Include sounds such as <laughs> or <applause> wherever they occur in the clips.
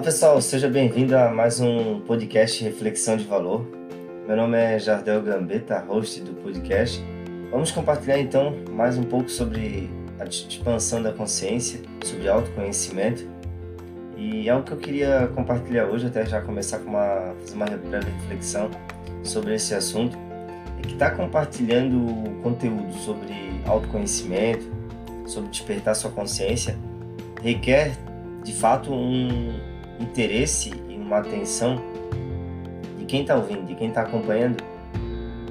Fala pessoal, seja bem-vindo a mais um podcast Reflexão de Valor. Meu nome é Jardel Gambetta, host do podcast. Vamos compartilhar então mais um pouco sobre a expansão da consciência, sobre autoconhecimento. E algo que eu queria compartilhar hoje, até já começar com uma, fazer uma breve reflexão sobre esse assunto, é que está compartilhando conteúdo sobre autoconhecimento, sobre despertar sua consciência, requer de fato um interesse e uma atenção de quem está ouvindo, de quem está acompanhando,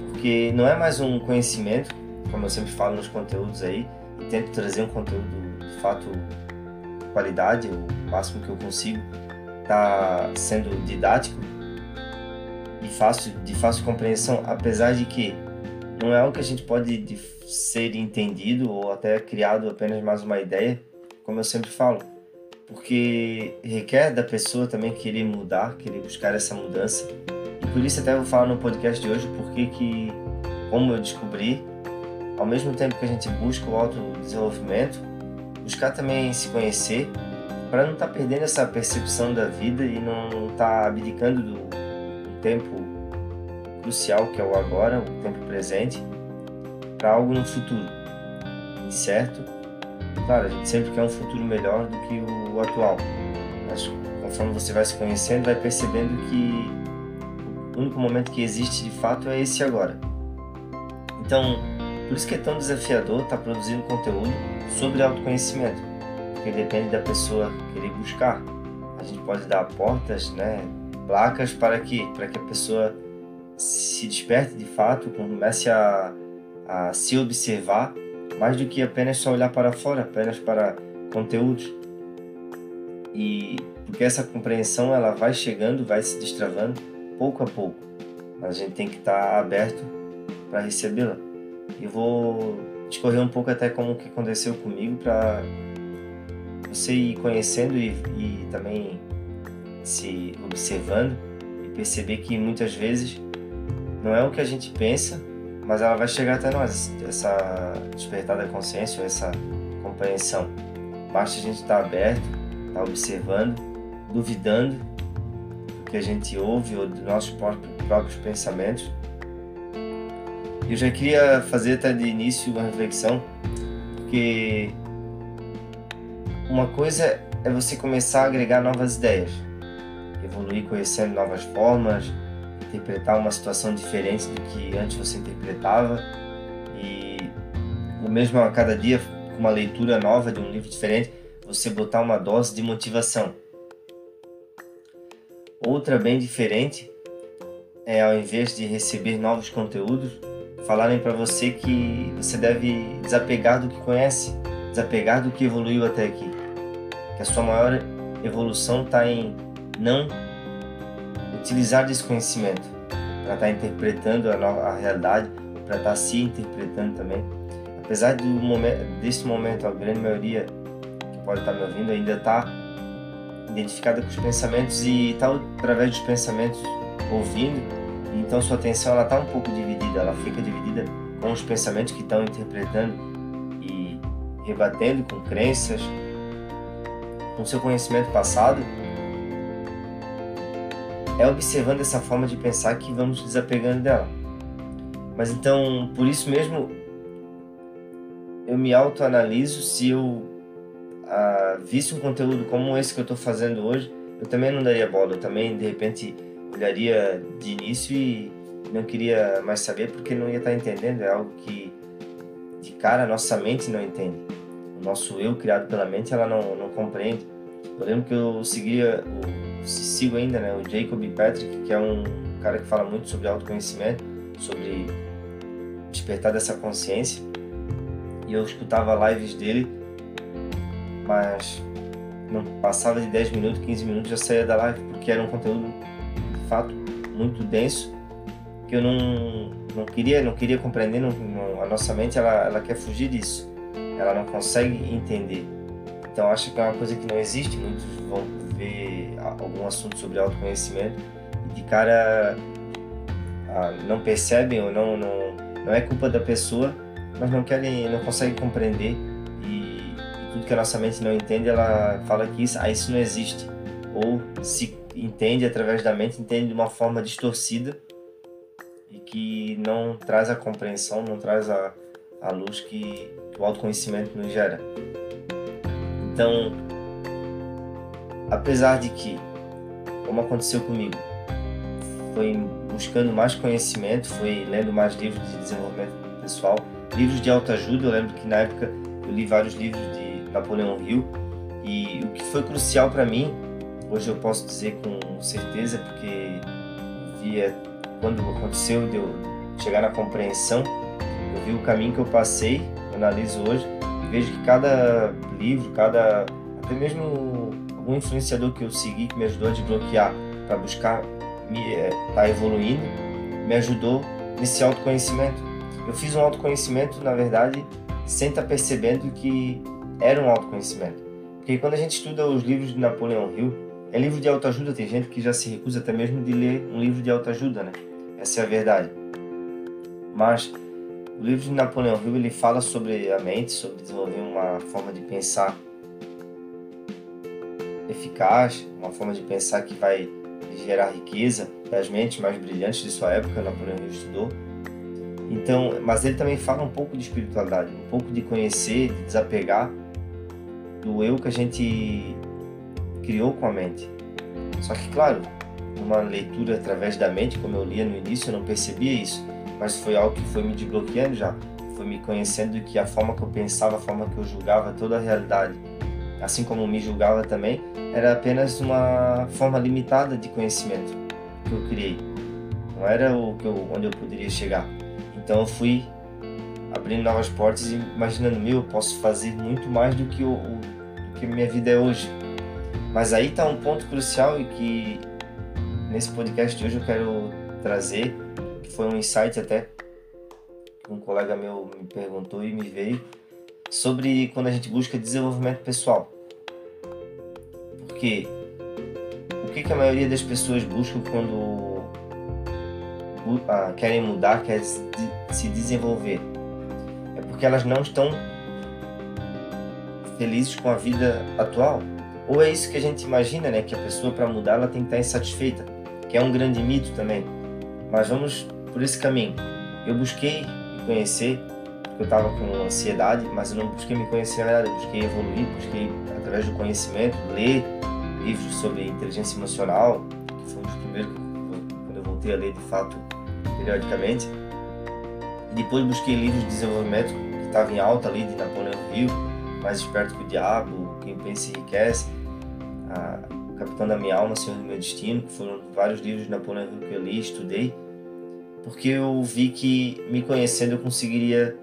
porque não é mais um conhecimento, como eu sempre falo nos conteúdos aí, e tento trazer um conteúdo de fato qualidade, o máximo que eu consigo, está sendo didático e fácil, de fácil compreensão, apesar de que não é algo que a gente pode ser entendido ou até criado apenas mais uma ideia, como eu sempre falo porque requer da pessoa também querer mudar, querer buscar essa mudança. E por isso até vou falar no podcast de hoje porque que, como eu descobri, ao mesmo tempo que a gente busca o autodesenvolvimento, buscar também se conhecer para não estar tá perdendo essa percepção da vida e não estar tá abdicando do, do tempo crucial que é o agora, o tempo presente, para algo no futuro, incerto Claro, a gente sempre quer um futuro melhor do que o atual. Mas conforme você vai se conhecendo, vai percebendo que o único momento que existe de fato é esse agora. Então, por isso que é tão desafiador estar tá produzindo conteúdo sobre autoconhecimento, porque depende da pessoa querer buscar. A gente pode dar portas, né, placas para que para que a pessoa se desperte de fato, comece a, a se observar mais do que apenas só olhar para fora, apenas para conteúdos. E porque essa compreensão ela vai chegando, vai se destravando pouco a pouco, mas a gente tem que estar aberto para recebê-la. Eu vou discorrer um pouco até como que aconteceu comigo para você ir conhecendo e, e também se observando e perceber que muitas vezes não é o que a gente pensa mas ela vai chegar até nós, essa despertar da consciência, essa compreensão. Basta a gente estar aberto, estar observando, duvidando do que a gente ouve ou dos nossos próprios pensamentos. Eu já queria fazer até de início uma reflexão, porque uma coisa é você começar a agregar novas ideias, evoluir conhecendo novas formas, interpretar uma situação diferente do que antes você interpretava e o mesmo a cada dia com uma leitura nova de um livro diferente você botar uma dose de motivação outra bem diferente é ao invés de receber novos conteúdos falarem para você que você deve desapegar do que conhece desapegar do que evoluiu até aqui que a sua maior evolução está em não utilizar desse conhecimento para estar tá interpretando a, a realidade, para estar tá se interpretando também. Apesar do momento, desse momento, a grande maioria pode estar tá me ouvindo ainda está identificada com os pensamentos e está através dos pensamentos ouvindo, então sua atenção ela está um pouco dividida, ela fica dividida com os pensamentos que estão interpretando e rebatendo com crenças, com seu conhecimento passado é observando essa forma de pensar que vamos desapegando dela. Mas então, por isso mesmo, eu me autoanaliso se eu ah, visse um conteúdo como esse que eu estou fazendo hoje, eu também não daria bola, eu também de repente olharia de início e não queria mais saber porque não ia estar entendendo, é algo que de cara a nossa mente não entende. O nosso eu criado pela mente ela não, não compreende. Eu lembro que eu seguia o sigo ainda, né, o Jacob Patrick, que é um cara que fala muito sobre autoconhecimento, sobre despertar dessa consciência. E eu escutava lives dele, mas não passava de 10 minutos, 15 minutos já saía da live, porque era um conteúdo de fato muito denso, que eu não, não queria, não queria compreender, não, não, a nossa mente ela, ela quer fugir disso. Ela não consegue entender. Então acho que é uma coisa que não existe, muitos vão ver algum assunto sobre autoconhecimento e de cara ah, não percebem ou não, não, não é culpa da pessoa, mas não querem, não conseguem compreender tudo que a nossa mente não entende, ela fala que isso, ah, isso não existe. ou se entende através da mente, entende de uma forma distorcida e que não traz a compreensão, não traz a, a luz que, que o autoconhecimento nos gera. Então, apesar de que, como aconteceu comigo, foi buscando mais conhecimento, foi lendo mais livros de desenvolvimento pessoal, livros de autoajuda. Eu lembro que na época eu li vários livros de Napoleão Hill e o que foi crucial para mim, hoje eu posso dizer com certeza, porque via quando aconteceu de eu chegar na compreensão, eu vi o caminho que eu passei, eu analiso hoje, e vejo que cada livro, cada até mesmo algum influenciador que eu segui que me ajudou a desbloquear para buscar me estar tá evoluindo, me ajudou nesse autoconhecimento. Eu fiz um autoconhecimento, na verdade, sem estar tá percebendo que era um autoconhecimento. Porque quando a gente estuda os livros de Napoleão Hill, é livro de autoajuda, tem gente que já se recusa até mesmo de ler um livro de autoajuda, né? Essa é a verdade. Mas o livro de Napoleão Hill ele fala sobre a mente, sobre desenvolver uma forma de pensar eficaz, uma forma de pensar que vai gerar riqueza das mentes mais brilhantes de sua época, Napoleão Hill estudou. Então, mas ele também fala um pouco de espiritualidade, um pouco de conhecer, de desapegar do eu que a gente criou com a mente. Só que, claro, uma leitura através da mente, como eu lia no início, eu não percebia isso, mas foi algo que foi me desbloqueando já, foi me conhecendo que a forma que eu pensava, a forma que eu julgava toda a realidade, assim como me julgava também, era apenas uma forma limitada de conhecimento que eu criei. Não era o que eu, onde eu poderia chegar. Então eu fui abrindo novas portas e imaginando, meu, eu posso fazer muito mais do que o, do que minha vida é hoje. Mas aí está um ponto crucial e que nesse podcast de hoje eu quero trazer, que foi um insight até que um colega meu me perguntou e me veio sobre quando a gente busca desenvolvimento pessoal. Porque o que, que a maioria das pessoas buscam quando ah, querem mudar, querem se desenvolver? Porque elas não estão felizes com a vida atual. Ou é isso que a gente imagina, né? Que a pessoa para mudar ela tem que estar insatisfeita, que é um grande mito também. Mas vamos por esse caminho. Eu busquei me conhecer, porque eu estava com ansiedade, mas eu não busquei me conhecer na verdade, eu busquei evoluir, busquei através do conhecimento, ler livros sobre inteligência emocional, que foi um dos primeiros quando eu voltei a ler de fato periodicamente. E depois busquei livros de desenvolvimento que estavam em alta ali de Napoleão Hill, Mais Esperto que o Diabo, Quem Pensa Enriquece, a Capitão da Minha Alma, Senhor do Meu Destino, que foram vários livros de Napoleão Hill que eu li, estudei, porque eu vi que me conhecendo eu conseguiria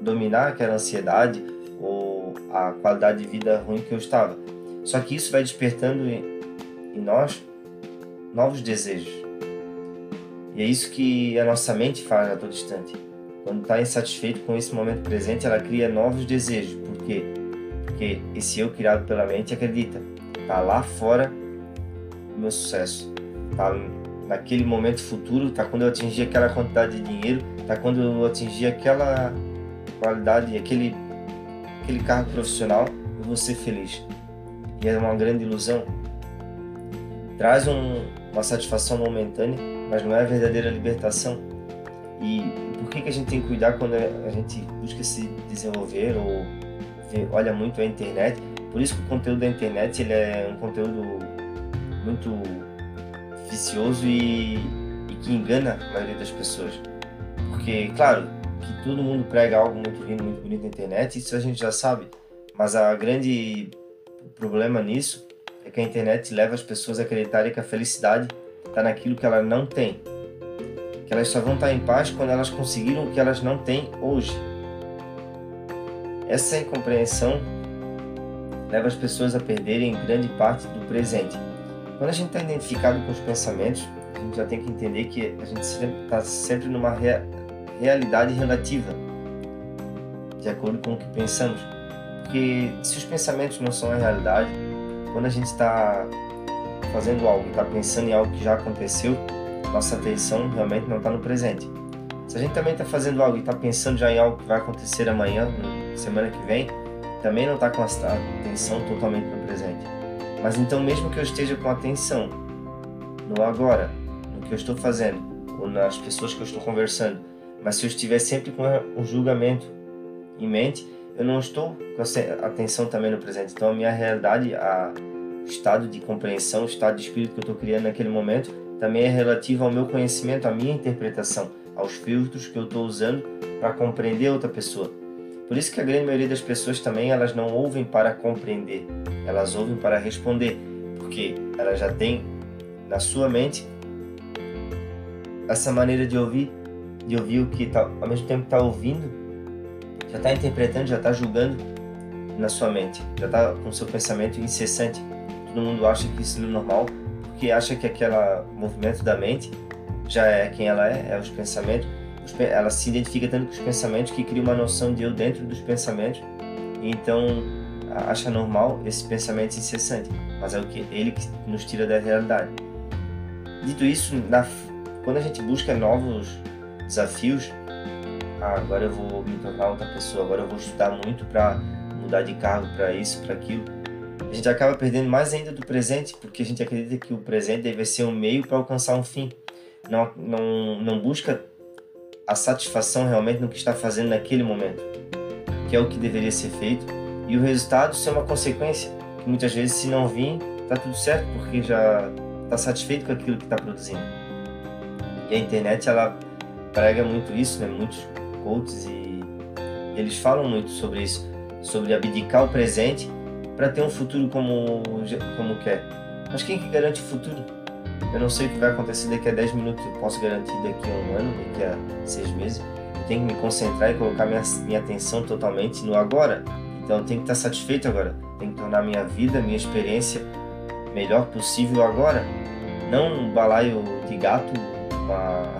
dominar aquela ansiedade ou a qualidade de vida ruim que eu estava. Só que isso vai despertando em nós novos desejos. E é isso que a nossa mente faz a todo instante. Quando está insatisfeito com esse momento presente, ela cria novos desejos. Por quê? Porque esse eu criado pela mente acredita, está lá fora o meu sucesso, está naquele momento futuro, está quando eu atingir aquela quantidade de dinheiro, está quando eu atingir aquela qualidade, aquele aquele cargo profissional, eu vou ser feliz e é uma grande ilusão. Traz um, uma satisfação momentânea, mas não é a verdadeira libertação. E que, a gente tem que cuidar quando a gente busca se desenvolver ou olha muito a internet? Por isso que o conteúdo da internet ele é um conteúdo muito vicioso e, e que engana a maioria das pessoas. Porque, claro, que todo mundo prega algo muito lindo, muito bonito na internet, isso a gente já sabe. Mas a grande problema nisso é que a internet leva as pessoas a acreditarem que a felicidade está naquilo que ela não tem. Que elas só vão estar em paz quando elas conseguiram o que elas não têm hoje. Essa incompreensão leva as pessoas a perderem grande parte do presente. Quando a gente está identificado com os pensamentos, a gente já tem que entender que a gente está sempre numa rea realidade relativa, de acordo com o que pensamos. Porque se os pensamentos não são a realidade, quando a gente está fazendo algo está pensando em algo que já aconteceu, nossa atenção realmente não está no presente. Se a gente também está fazendo algo e está pensando já em algo que vai acontecer amanhã, semana que vem, também não está com a atenção totalmente no presente. Mas então, mesmo que eu esteja com atenção no agora, no que eu estou fazendo, ou nas pessoas que eu estou conversando, mas se eu estiver sempre com o julgamento em mente, eu não estou com a atenção também no presente. Então, a minha realidade, a estado de compreensão, o estado de espírito que eu estou criando naquele momento, também é relativo ao meu conhecimento, à minha interpretação, aos filtros que eu estou usando para compreender outra pessoa. Por isso que a grande maioria das pessoas também elas não ouvem para compreender, elas ouvem para responder, porque elas já têm na sua mente essa maneira de ouvir, de ouvir o que tá, ao mesmo tempo está ouvindo, já está interpretando, já está julgando na sua mente, já está com seu pensamento incessante. Todo mundo acha que isso não é normal, porque acha que aquele movimento da mente já é quem ela é, é os pensamentos ela se identifica tanto com os pensamentos que cria uma noção de eu dentro dos pensamentos então acha normal esse pensamento incessante, mas é o que ele que nos tira da realidade. Dito isso, na, quando a gente busca novos desafios, ah, agora eu vou me tornar outra pessoa, agora eu vou estudar muito para mudar de cargo, para isso, para aquilo. A gente acaba perdendo mais ainda do presente, porque a gente acredita que o presente deve ser um meio para alcançar um fim. Não, não, não busca a satisfação realmente no que está fazendo naquele momento, que é o que deveria ser feito, e o resultado ser uma consequência, que muitas vezes se não vir, está tudo certo, porque já está satisfeito com aquilo que está produzindo. E a internet ela prega muito isso, né? Muitos coaches e eles falam muito sobre isso, sobre abdicar o presente para ter um futuro como como quer. Mas quem que garante o futuro? Eu não sei o que vai acontecer daqui a 10 minutos, eu posso garantir daqui a um ano, daqui a seis meses. Eu tenho que me concentrar e colocar minha, minha atenção totalmente no agora. Então eu tenho que estar satisfeito agora. Tenho que tornar minha vida, minha experiência melhor possível agora. Não um balaio de gato, uma,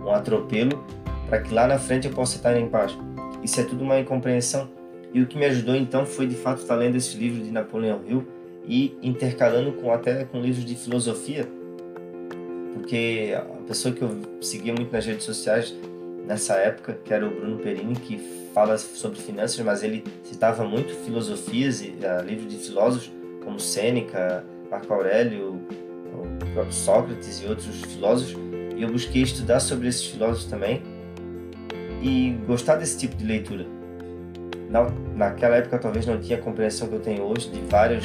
<laughs> um atropelo, para que lá na frente eu possa estar em paz. Isso é tudo uma incompreensão. E o que me ajudou então foi de fato estar lendo esse livro de Napoleão Hill e intercalando com até com livros de filosofia, porque a pessoa que eu seguia muito nas redes sociais nessa época, que era o Bruno Perini, que fala sobre finanças, mas ele citava muito filosofias e uh, livros de filósofos como Sêneca, Marco Aurélio, o próprio Sócrates e outros filósofos, e eu busquei estudar sobre esses filósofos também e gostar desse tipo de leitura. Na, naquela época talvez não tinha a compreensão que eu tenho hoje de vários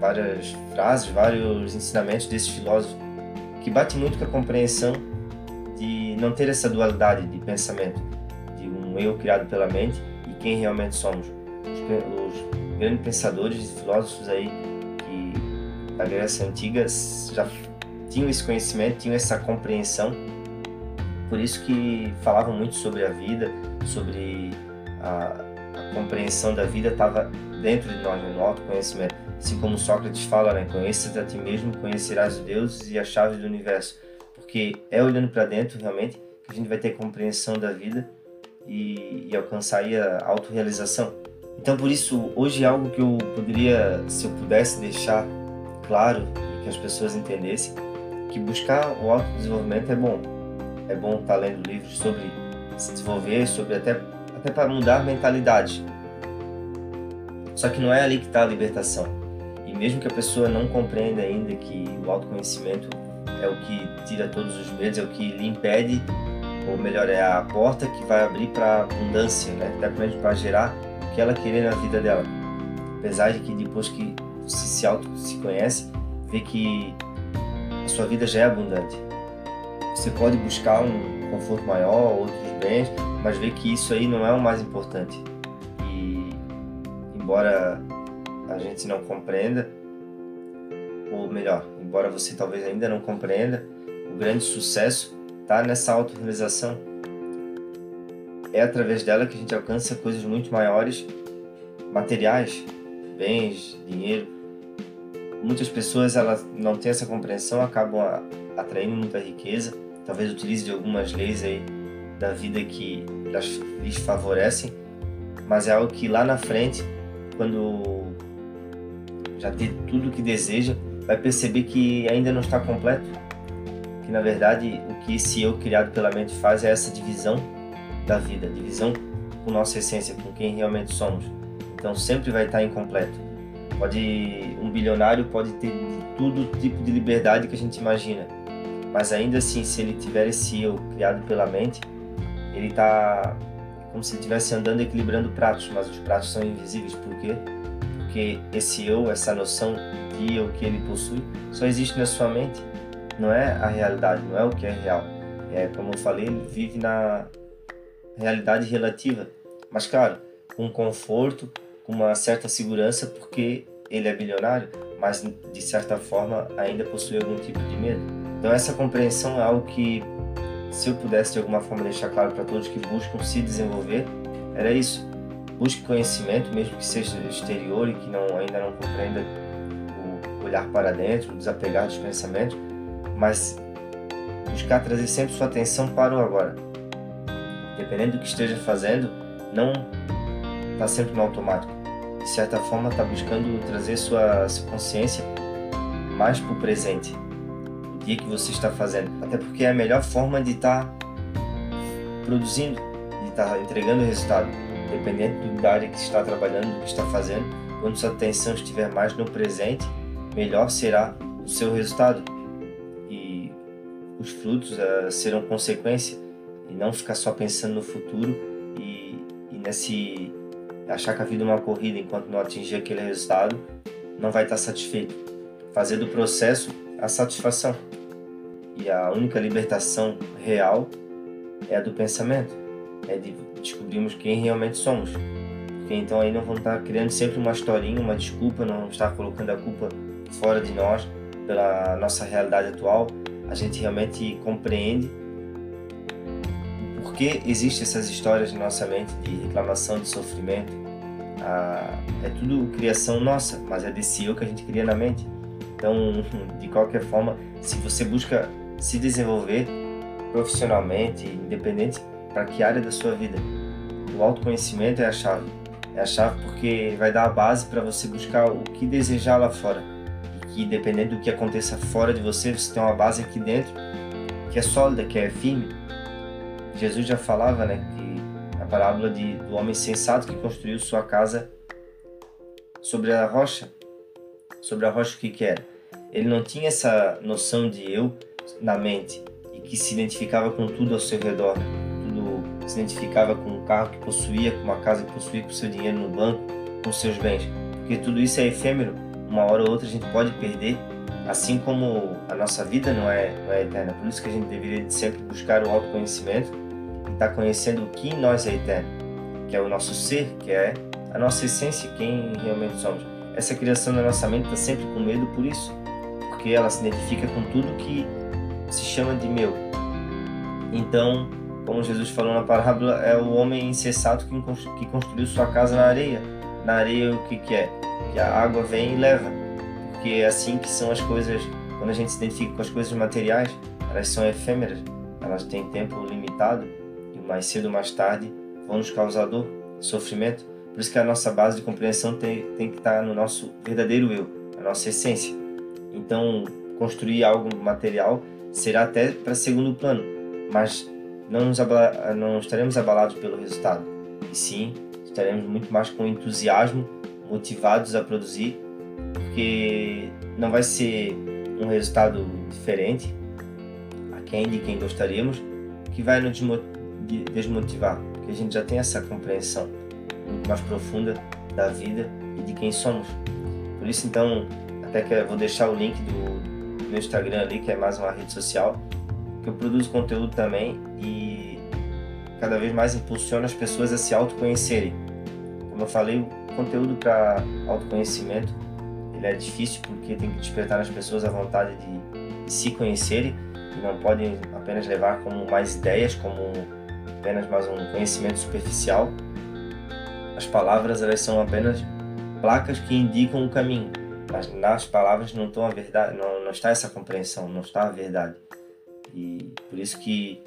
várias frases, vários ensinamentos desses filósofos que bate muito com a compreensão de não ter essa dualidade de pensamento, de um eu criado pela mente e quem realmente somos. Os, os grandes pensadores e filósofos aí que da Grécia Antiga já tinham esse conhecimento, tinham essa compreensão, por isso que falavam muito sobre a vida, sobre a, a compreensão da vida estava dentro de nós, no autoconhecimento. Assim como Sócrates fala, né? Conheça-te a ti mesmo, conhecerás os deuses e a chave do universo. Porque é olhando para dentro, realmente, que a gente vai ter compreensão da vida e, e alcançar a autorrealização. Então, por isso, hoje é algo que eu poderia, se eu pudesse deixar claro e que as pessoas entendessem, que buscar o autodesenvolvimento é bom. É bom estar lendo livros sobre se desenvolver, sobre até, até para mudar mentalidade. Só que não é ali que está a libertação mesmo que a pessoa não compreenda ainda que o autoconhecimento é o que tira todos os medos, é o que lhe impede, ou melhor, é a porta que vai abrir para abundância, né? até para gerar o que ela querer na vida dela. Apesar de que depois que você se auto se conhece, vê que a sua vida já é abundante. Você pode buscar um conforto maior, outros bens, mas vê que isso aí não é o mais importante. E embora a gente não compreenda, ou melhor, embora você talvez ainda não compreenda, o grande sucesso está nessa autorrealização. É através dela que a gente alcança coisas muito maiores, materiais, bens, dinheiro. Muitas pessoas elas não têm essa compreensão, acabam atraindo muita riqueza, talvez utilize algumas leis aí da vida que lhes favorecem, mas é algo que lá na frente, quando já ter tudo o que deseja, vai perceber que ainda não está completo. Que na verdade o que esse eu criado pela mente faz é essa divisão da vida, divisão com nossa essência, com quem realmente somos. Então sempre vai estar incompleto. Pode um bilionário pode ter tudo tipo de liberdade que a gente imagina, mas ainda assim, se ele tiver esse eu criado pela mente, ele está como se estivesse andando equilibrando pratos, mas os pratos são invisíveis. Por quê? Porque esse eu, essa noção de eu que ele possui, só existe na sua mente. Não é a realidade, não é o que é real. É como eu falei, ele vive na realidade relativa. Mas claro, com conforto, com uma certa segurança, porque ele é bilionário, mas de certa forma ainda possui algum tipo de medo. Então essa compreensão é algo que, se eu pudesse de alguma forma deixar claro para todos que buscam se desenvolver, era isso. Busque conhecimento, mesmo que seja exterior e que não, ainda não compreenda o olhar para dentro, o desapegar dos pensamentos, mas buscar trazer sempre sua atenção para o agora. Dependendo do que esteja fazendo, não está sempre no automático. De certa forma, está buscando trazer sua, sua consciência mais para o presente, dia que você está fazendo. Até porque é a melhor forma de estar tá produzindo, de estar tá entregando resultado. Dependendo da área que está trabalhando, do que está fazendo, quando sua atenção estiver mais no presente, melhor será o seu resultado. E os frutos uh, serão consequência e não ficar só pensando no futuro e, e nesse achar que a vida é uma corrida enquanto não atingir aquele resultado, não vai estar satisfeito. Fazer do processo a satisfação. E a única libertação real é a do pensamento, é de descobrirmos quem realmente somos. Porque então aí não vamos estar criando sempre uma historinha, uma desculpa, não vamos estar colocando a culpa fora de nós pela nossa realidade atual. A gente realmente compreende porque existem essas histórias na nossa mente de reclamação, de sofrimento. Ah, é tudo criação nossa, mas é desse eu que a gente cria na mente. Então, <laughs> de qualquer forma, se você busca se desenvolver profissionalmente, independente para que área da sua vida, o autoconhecimento é a chave. É a chave porque vai dar a base para você buscar o que desejar lá fora. E que, dependendo do que aconteça fora de você, você tem uma base aqui dentro que é sólida, que é firme Jesus já falava, né, que a parábola de, do homem sensato que construiu sua casa sobre a rocha, sobre a rocha o que que era? Ele não tinha essa noção de eu na mente e que se identificava com tudo ao seu redor, tudo se identificava com o carro que possuía, com a casa que possuía, com o seu dinheiro no banco, com os seus bens, porque tudo isso é efêmero, uma hora ou outra a gente pode perder, assim como a nossa vida não é, não é eterna. Por isso que a gente deveria sempre buscar o autoconhecimento está conhecendo o que em nós é eterno, que é o nosso ser, que é a nossa essência, quem realmente somos. Essa criação da nossa mente está sempre com medo por isso, porque ela se identifica com tudo que se chama de meu. Então, como Jesus falou na parábola, é o homem insensato que construiu sua casa na areia. Na areia o que, que é? Que a água vem e leva. Porque é assim que são as coisas, quando a gente se identifica com as coisas materiais, elas são efêmeras, elas têm tempo limitado mais cedo ou mais tarde, vão nos causar dor, sofrimento. Por isso que a nossa base de compreensão tem, tem que estar no nosso verdadeiro eu, a nossa essência. Então, construir algo material será até para segundo plano, mas não, nos não estaremos abalados pelo resultado. E sim, estaremos muito mais com entusiasmo, motivados a produzir, porque não vai ser um resultado diferente, aquém de quem gostaríamos, que vai nos de desmotivar, porque a gente já tem essa compreensão muito mais profunda da vida e de quem somos. Por isso, então, até que eu vou deixar o link do meu Instagram ali, que é mais uma rede social, que eu produzo conteúdo também e cada vez mais impulsiono as pessoas a se autoconhecerem. Como eu falei, o conteúdo para autoconhecimento ele é difícil porque tem que despertar nas pessoas a vontade de, de se conhecerem e não podem apenas levar como mais ideias, como apenas mais um conhecimento superficial. As palavras elas são apenas placas que indicam o caminho, nas palavras não estão a verdade, não, não está essa compreensão, não está a verdade. E por isso que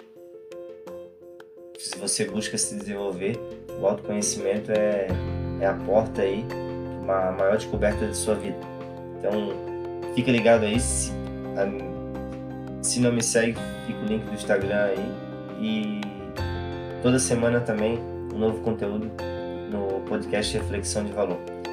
se você busca se desenvolver, o autoconhecimento é, é a porta aí uma maior descoberta de sua vida. Então, fica ligado aí. Se, se não me segue, fica o link do Instagram aí. E Toda semana também um novo conteúdo no podcast Reflexão de Valor.